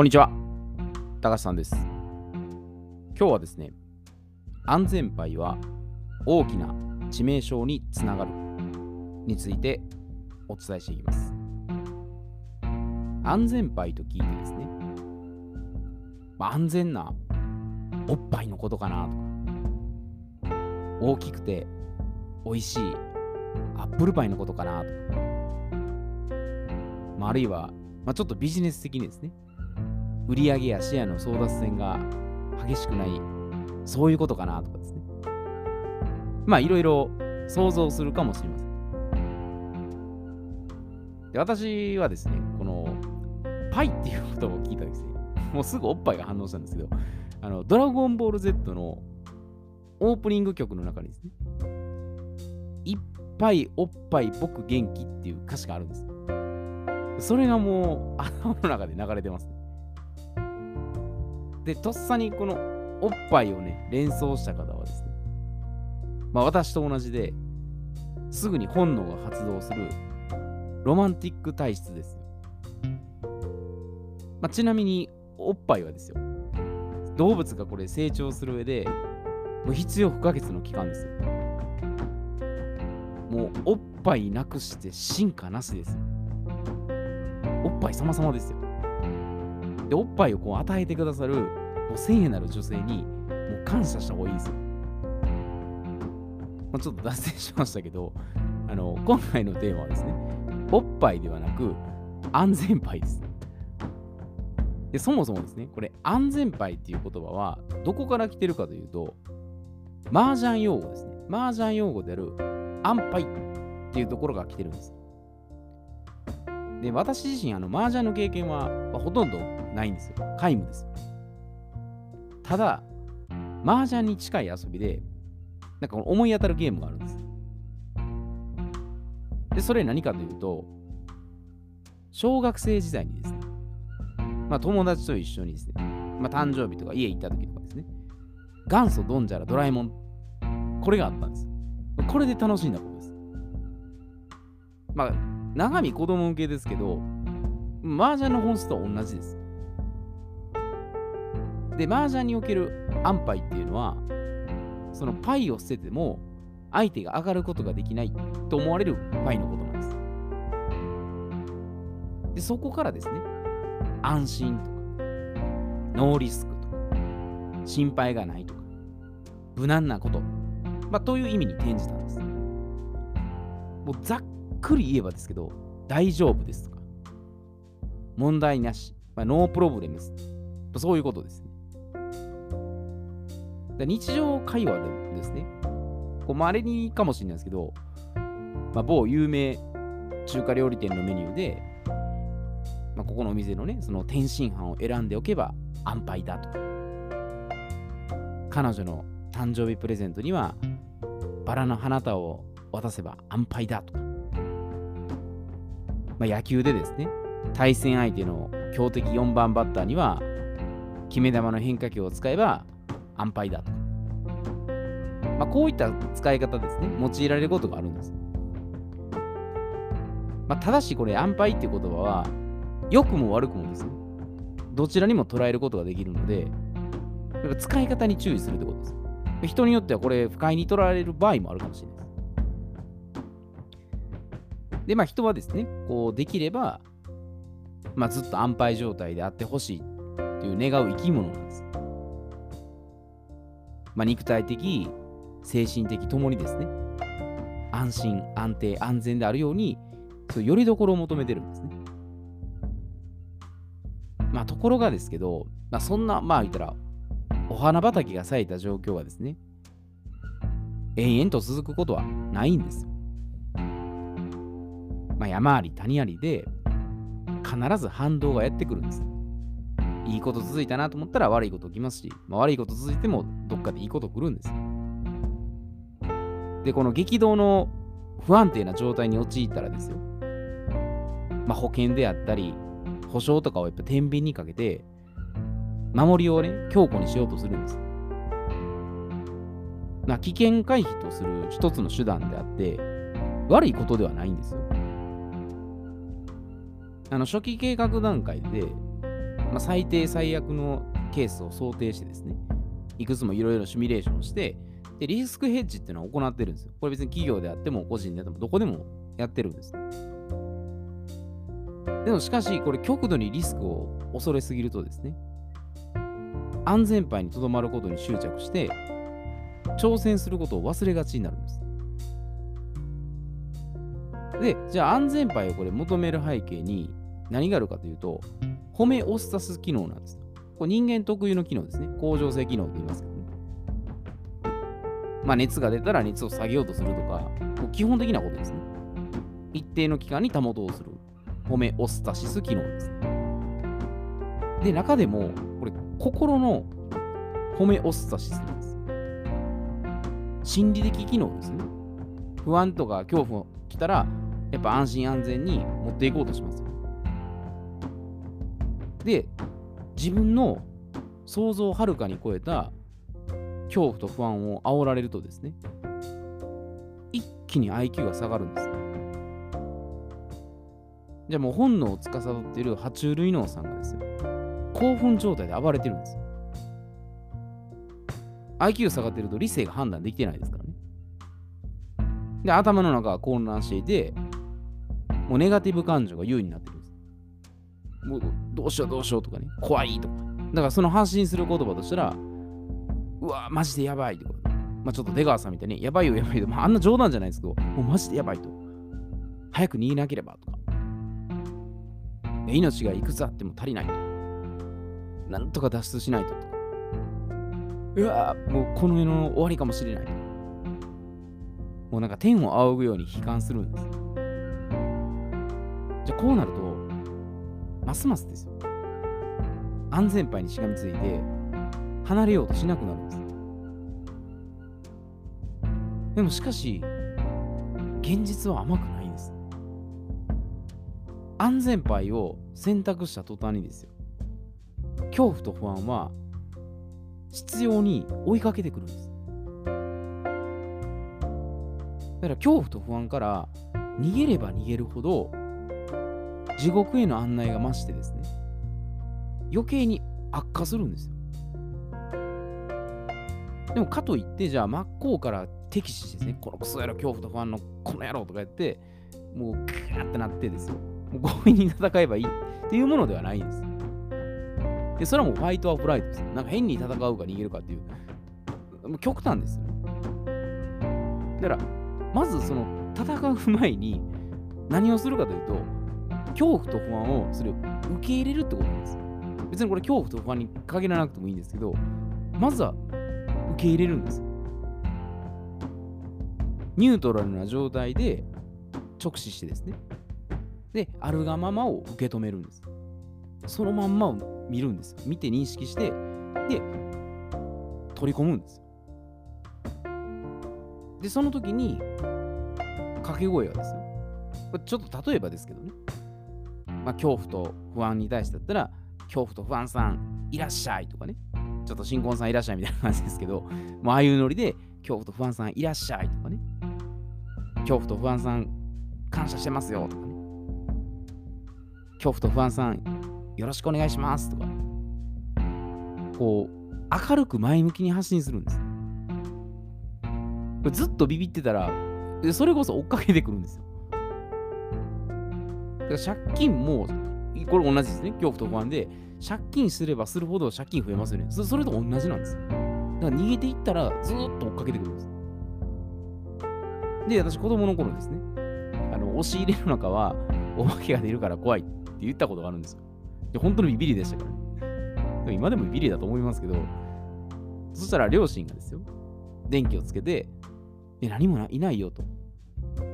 こんにちは。高橋さんです。今日はですね、安全牌は大きな致命傷につながるについてお伝えしていきます。安全牌と聞いてですね、まあ、安全なおっぱいのことかなとか、大きくて美味しいアップルパイのことかなとか、まあ、あるいは、まあ、ちょっとビジネス的にですね、売り上げやシェアの争奪戦が激しくない、そういうことかなとかですね。まあいろいろ想像するかもしれません。で私はですね、このパイっていうことを聞いたですね、もうすぐおっぱいが反応したんですけど、あのドラゴンボール Z のオープニング曲の中にですね、いっぱいおっぱい僕元気っていう歌詞があるんです。それがもう頭の中で流れてますね。で、とっさにこのおっぱいをね、連想した方はですね、まあ私と同じで、すぐに本能が発動するロマンティック体質ですよ。まあ、ちなみに、おっぱいはですよ、動物がこれ成長する上で、もう必要不可欠の期間ですよ。もうおっぱいなくして進化なしですよ。おっぱい様々ですよ。で、おっぱいをこう与えてくださる、もう聖なる女性に、もう感謝した方がいいですよ。まあ、ちょっと脱線しましたけど、あの、今回のテーマはですね、おっぱいではなく、安全牌です。で、そもそもですね、これ、安全牌っていう言葉は、どこから来てるかというと、麻雀用語ですね。麻雀用語である、安牌っていうところが来てるんです。で、私自身、あの、麻雀の経験は、まあ、ほとんどないんですよ。皆無です。ただ、麻雀に近い遊びで、なんか思い当たるゲームがあるんです。で、それ何かというと、小学生時代にですね、まあ友達と一緒にですね、まあ誕生日とか家行った時とかですね、元祖ドンジャラドラえもん、これがあったんです。これで楽しんだことです。まあ、長見子供向けですけど、麻雀の本質とは同じです。で、麻雀における安牌っていうのは、そのパイを捨てても相手が上がることができないと思われるパイのことなんです。で、そこからですね、安心とか、ノーリスクとか、心配がないとか、無難なこと、まあ、という意味に転じたんです。もうざっくり言えばですけど、大丈夫ですとか、問題なし、まあ、ノープロブレムス、そういうことですね。日常会話でですね、こう稀にかもしれないですけど、まあ、某有名中華料理店のメニューで、まあ、ここのお店のね、その天津飯を選んでおけば安牌だと。か、彼女の誕生日プレゼントにはバラの花束を渡せば安牌だと。か、まあ、野球でですね、対戦相手の強敵4番バッターには決め球の変化球を使えば安牌だとか。まあ、こういった使い方ですね、用いられることがあるんです。まあ、ただしこれ、安牌っていう言葉は、良くも悪くもですね、どちらにも捉えることができるので、やっぱ使い方に注意するってことです。人によってはこれ、不快に取られる場合もあるかもしれないです。で、まあ人はですね、こうできれば、まあずっと安牌状態であってほしいっていう願う生き物なんです。まあ、肉体的、精神的ともにですね、安心、安定、安全であるように、そうよりどころを求めてるんですね。まあ、ところがですけど、まあ、そんな、まあ言ったら、お花畑が咲いた状況はですね、延々と続くことはないんですよ。まあ、山あり谷ありで、必ず反動がやってくるんです。いいこと続いたなと思ったら悪いこと起きますし、まあ、悪いこと続いてもどっかでいいこと来るんです。で、この激動の不安定な状態に陥ったらですよ。まあ、保険であったり、保証とかをやっぱ天秤にかけて、守りをね、強固にしようとするんです。まあ、危険回避とする一つの手段であって、悪いことではないんですよ。あの初期計画段階で、まあ、最低最悪のケースを想定してですね、いくつもいろいろシミュレーションして、で、リスクヘッジっていうのは行ってるんですよ。これ別に企業であっても個人であってもどこでもやってるんです。でもしかし、これ極度にリスクを恐れすぎるとですね、安全牌にとどまることに執着して、挑戦することを忘れがちになるんです。で、じゃあ安全牌をこれ求める背景に何があるかというと、ホメオスタス機能なんです。これ人間特有の機能ですね。恒常性機能と言いますけどね。まあ熱が出たら熱を下げようとするとか、もう基本的なことですね。一定の期間に保とうする。ホメオスタシス機能です。で、中でも、これ、心のホメオスタシスなんです。心理的機能ですね。不安とか恐怖が来たら、やっぱ安心安全に持っていこうとします。で、自分の想像をはるかに超えた恐怖と不安を煽られるとですね、一気に IQ が下がるんです。じゃあもう本能を司っている爬虫類脳さんがですよ、興奮状態で暴れてるんですよ。IQ 下がってると理性が判断できてないですからね。で、頭の中が混乱していて、もうネガティブ感情が優位になってる。もうどうしようどうしようとかね、怖いとか。だからその発信する言葉としたら、うわ、マジでやばいとか。まあちょっと出川さんみたいに、やばいよやばいと。まああんな冗談じゃないですけど、もうマジでやばいと。早く逃げなければとか。命がいくつあっても足りないと。なんとか脱出しないととか。うわもうこの世の終わりかもしれないと。もうなんか天を仰ぐように悲観するんです。じゃあこうなると、ますますですよ。安全牌にしがみついて、離れようとしなくなるんです。でもしかし、現実は甘くないんです。安全牌を選択した途端にですよ。恐怖と不安は必要に追いかけてくるんです。だから恐怖と不安から逃げれば逃げるほど地獄への案内が増してですね、余計に悪化するんですよ。でもかといって、じゃあ真っ向から敵視してですね、このクソ野郎恐怖と不安のこの野郎とか言って、もうグーってなってですよ。もう強引に戦えばいいっていうものではないんです。で、それはもうファイトアフライトです。なんか変に戦うか逃げるかっていう、もう極端ですよ。だから、まずその戦う前に何をするかというと、恐怖と不安をそれを受け入れるってことなんです。別にこれ恐怖と不安に限らなくてもいいんですけど、まずは受け入れるんです。ニュートラルな状態で直視してですね。で、あるがままを受け止めるんです。そのまんまを見るんです見て認識して、で、取り込むんです。で、その時に、掛け声はですよ。ちょっと例えばですけどね。まあ、恐怖と不安に対してだったら、恐怖と不安さんいらっしゃいとかね、ちょっと新婚さんいらっしゃいみたいな感じですけど、もうああいうノリで、恐怖と不安さんいらっしゃいとかね、恐怖と不安さん感謝してますよとかね、恐怖と不安さんよろしくお願いしますとか、こう、明るく前向きに発信するんです。ずっとビビってたら、それこそ追っかけてくるんですよ。だから借金も、これ同じですね。恐怖と不安で、借金すればするほど借金増えますよね。それと同じなんです。だから逃げていったらずっと追っかけてくるんです。で、私、子供の頃ですね、あの押し入れの中はお化けが出るから怖いって言ったことがあるんですよ。で本当にビビリでしたからね。今でもビビリだと思いますけど、そしたら両親がですよ、電気をつけて、え、何もいないよと。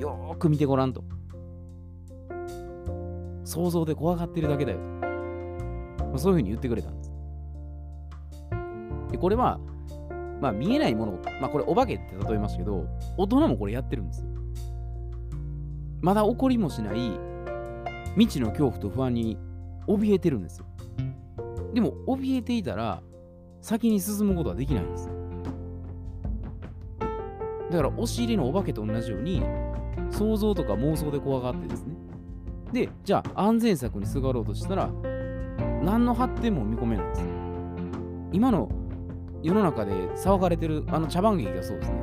よーく見てごらんと。想像で怖がってるだけだよ。まあ、そういうふうに言ってくれたんです。で、これは、まあ見えないもの、まあこれお化けって例えましたけど、大人もこれやってるんですよ。まだ起こりもしない未知の恐怖と不安に怯えてるんですよ。でも、怯えていたら、先に進むことはできないんです。だから、押し入れのお化けと同じように、想像とか妄想で怖がってですね、で、じゃあ安全策にすがろうとしたら、何の発展も見込めないんです。今の世の中で騒がれてるあの茶番劇がそうですね。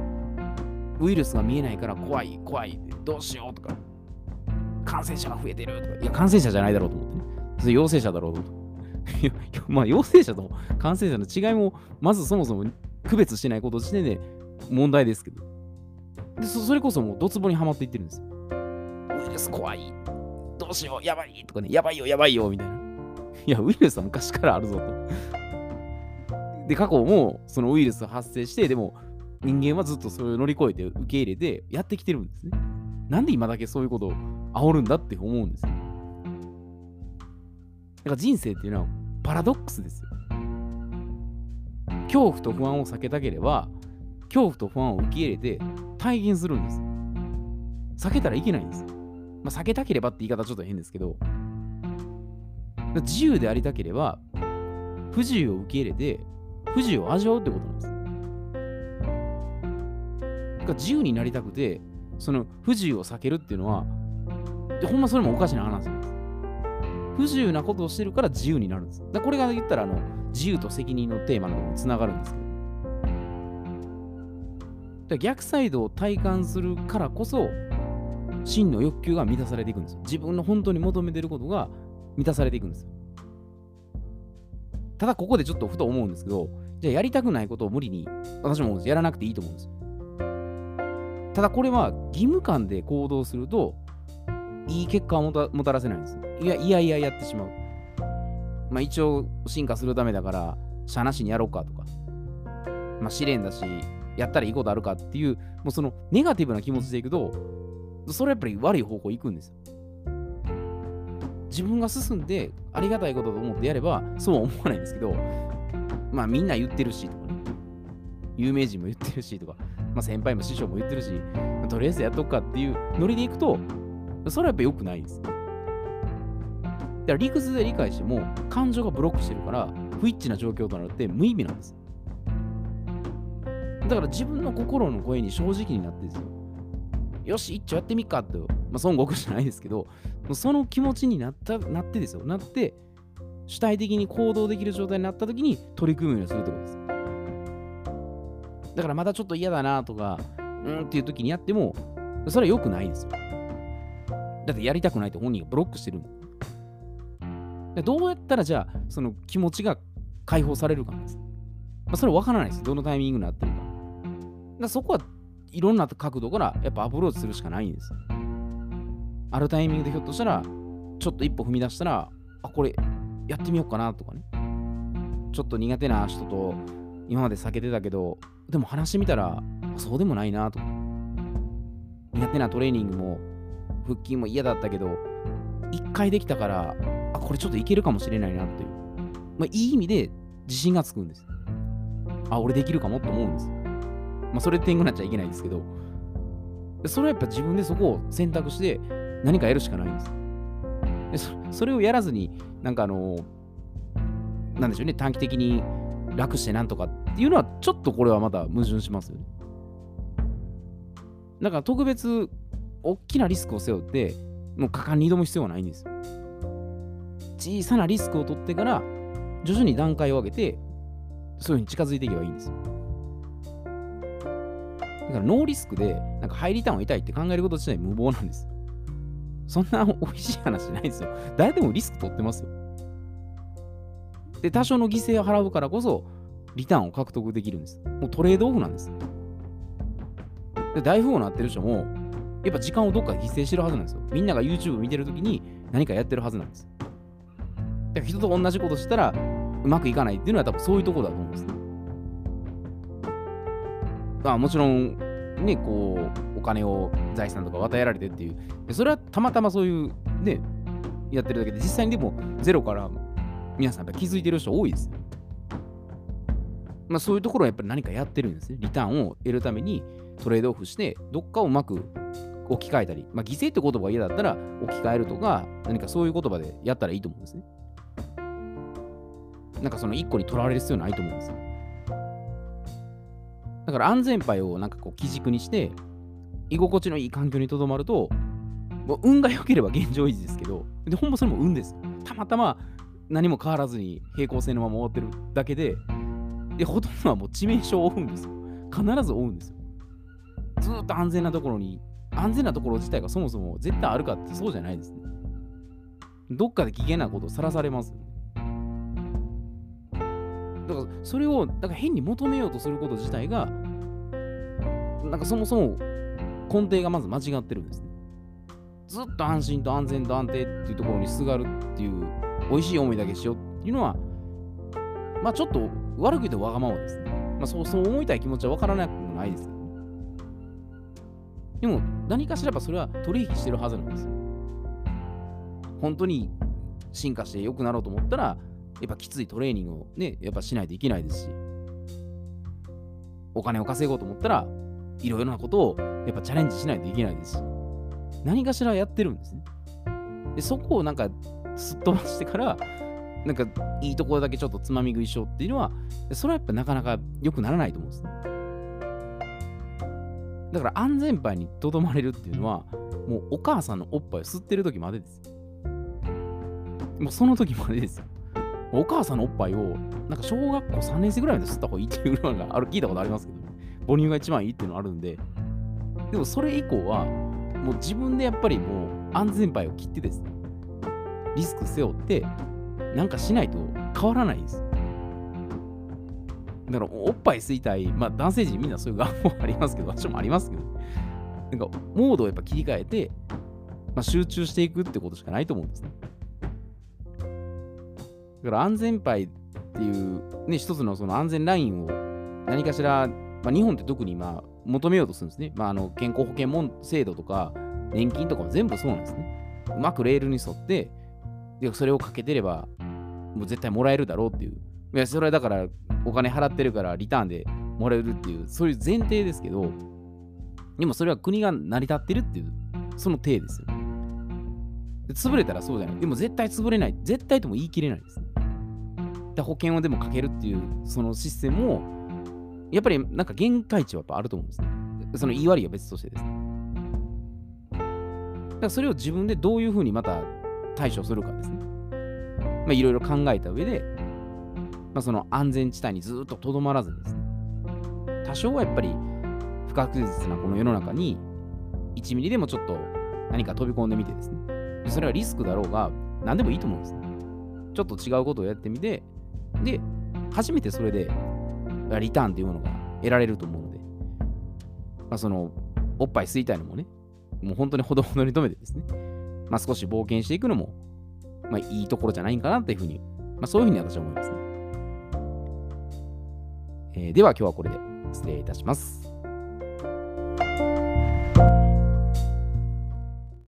ウイルスが見えないから怖い、怖い、どうしようとか、感染者が増えてるとか、いや、感染者じゃないだろうと思ってね。それ陽性者だろうと。いや、まあ、陽性者と感染者の違いも、まずそもそも区別してないこと時点で問題ですけど。でそれこそもうドツボにはまっていってるんですよ。ウイルス怖い。どうしよう、やばいとかね、やばいよ、やばいよ、みたいな。いや、ウイルスは昔からあるぞと。で、過去もそのウイルス発生して、でも人間はずっとそれを乗り越えて受け入れてやってきてるんですね。なんで今だけそういうことを煽るんだって思うんですよ。だから人生っていうのはパラドックスですよ。恐怖と不安を避けたければ、恐怖と不安を受け入れて体現するんです。避けたらいけないんです。まあ、避けたければって言い方ちょっと変ですけど、自由でありたければ、不自由を受け入れて、不自由を味わうってことなんです。だから自由になりたくて、その不自由を避けるっていうのは、ほんまそれもおかしな話なんです。不自由なことをしてるから自由になるんです。だこれが言ったらあの自由と責任のテーマのところにつながるんですけど。逆サイドを体感するからこそ真の欲求が満たされていくんですよ。自分の本当に求めてることが満たされていくんです。ただここでちょっとふと思うんですけど、じゃあやりたくないことを無理に私もやらなくていいと思うんですよ。ただこれは義務感で行動するといい結果をもたらせないんです。いやいやいややってしまう。まあ一応進化するためだから、しゃなしにやろうかとか、まあ試練だし、やったらいいことあるかっていう、もうそのネガティブな気持ちでいくと、それやっぱり悪い方向行くんですよ。自分が進んでありがたいことと思ってやれば、そうは思わないんですけど、まあみんな言ってるしとかね、有名人も言ってるしとか、まあ先輩も師匠も言ってるし、とりあえずやっとくかっていうノリでいくと、それはやっぱ良くないです。だから理屈で理解しても感情がブロックしてるから不一致な状況となるって無意味なんです。だから自分の心の声に正直になってですよ。よし、一丁やってみっかって、まあ、孫悟空じゃないですけど、その気持ちになったなってですよ。なって、主体的に行動できる状態になった時に取り組むようにするってことです。だからまだちょっと嫌だなとか、うんっていう時にやっても、それは良くないですよ。だってやりたくないって本人がブロックしてるでどうやったらじゃあ、その気持ちが解放されるかなんです。まあ、それは分からないです。どのタイミングになってるか。だそこはいろんな角度からやっぱアプローチするしかないんです。あるタイミングでひょっとしたら、ちょっと一歩踏み出したら、あ、これやってみようかなとかね。ちょっと苦手な人と今まで避けてたけど、でも話してみたら、そうでもないなとか。苦手なトレーニングも腹筋も嫌だったけど、一回できたから、あ、これちょっといけるかもしれないなっていう。まあ、いい意味で自信がつくんです。あ、俺できるかもって思うんです。まあ、それで天狗になっちゃいけないんですけど、それはやっぱ自分でそこを選択して何かやるしかないんです。でそそれをやらずに、なんかあの、なんでしょうね、短期的に楽してなんとかっていうのは、ちょっとこれはまた矛盾しますよね。だから特別大きなリスクを背負って、もう果敢に挑む必要はないんですよ。小さなリスクを取ってから、徐々に段階を上げて、そういうふうに近づいていけばいいんですよ。からノーリスクで、なんか入りたんを痛いって考えること自体無謀なんです。そんな美味しい話ないですよ。誰でもリスク取ってますよ。で、多少の犠牲を払うからこそ、リターンを獲得できるんです。もうトレードオフなんです。で、大富豪になってる人も、やっぱ時間をどっか犠牲してるはずなんですよ。みんなが YouTube 見てるときに何かやってるはずなんです。だから人と同じことしたらうまくいかないっていうのは多分そういうとこだと思うんですね。あもちろん、ね、こう、お金を財産とか渡えられてっていう。それはたまたまそういう、ね、やってるだけで、実際にでもゼロから皆さんやっぱ気づいてる人多いです。まあそういうところはやっぱり何かやってるんですね。リターンを得るためにトレードオフして、どっかをうまく置き換えたり、まあ、犠牲って言葉が嫌だったら置き換えるとか、何かそういう言葉でやったらいいと思うんですね。なんかその一個にとらわれる必要ないと思うんですよ。だから安全牌をなんかこう基軸にして、居心地のいい環境にとどまると、もう運が良ければ現状維持ですけど、で、ほんまそれも運です。たまたま何も変わらずに平行線のまま終わってるだけで、で、ほとんどはもう致命傷を負うんですよ。必ず負うんですよ。ずっと安全なところに、安全なところ自体がそもそも絶対あるかってそうじゃないですね。どっかで危険なことをさらされますね。だからそれを、だか変に求めようとすること自体が、なんかそもそも根底がまず間違ってるんですね。ずっと安心と安全と安定っていうところにすがるっていう美味しい思いだけしようっていうのは、まあちょっと悪く言うとわがままですね。まあそうそう思いたい気持ちはわからなくもないですけど、ね、でも何かしらばそれは取引してるはずなんですよ。本当に進化して良くなろうと思ったら、やっぱきついトレーニングをね、やっぱしないといけないですし、お金を稼ごうと思ったら、いろいろなことをやっぱチャレンジしないといけないですし、何かしらやってるんですね。で、そこをなんかすっ飛ばしてから、なんかいいところだけちょっとつまみ食いしようっていうのは、それはやっぱなかなか良くならないと思うんですね。だから安全牌にとどまれるっていうのは、もうお母さんのおっぱいを吸ってる時までです。もうその時までですよ。お母さんのおっぱいを、なんか小学校3年生ぐらいまで吸った方がいいっていうのがある聞いたことありますけど、母乳が一番いいっていうのあるんで、でもそれ以降は、もう自分でやっぱりもう安全牌を切ってですね、リスク背負って、なんかしないと変わらないです。だから、おっぱい吸いたい、まあ男性陣みんなそういう願望ありますけど、私もありますけど、なんかモードをやっぱ切り替えて、まあ、集中していくってことしかないと思うんですね。だから安全牌っていうね、一つのその安全ラインを何かしら、まあ、日本って特にま求めようとするんですね。まあ、あの健康保険も制度とか年金とかも全部そうなんですね。うまくレールに沿って、でそれをかけてれば、もう絶対もらえるだろうっていう。いや、それはだからお金払ってるからリターンでもらえるっていう、そういう前提ですけど、でもそれは国が成り立ってるっていう、その体ですよ。で潰れたらそうじゃない。でも絶対潰れない。絶対とも言い切れないですね。で保険をでもかけるっていう、そのシステムも、やっぱりなんか限界値はやっぱあると思うんですね。その言い悪いは別としてですね。だからそれを自分でどういうふうにまた対処するかですね。まあいろいろ考えた上で、まあ、その安全地帯にずっととどまらずにですね。多少はやっぱり不確実なこの世の中に1ミリでもちょっと何か飛び込んでみてですね。それはリスクだろうが何でもいいと思うんですね。ちょっと違うことをやってみて、で、初めてそれでリターンというものが得られると思うので、まあ、その、おっぱい吸いたいのもね、もう本当にほどほどに止めてですね、まあ、少し冒険していくのも、まあ、いいところじゃないんかなというふうに、まあ、そういうふうに私は思いますね。えー、では今日はこれで失礼いたします。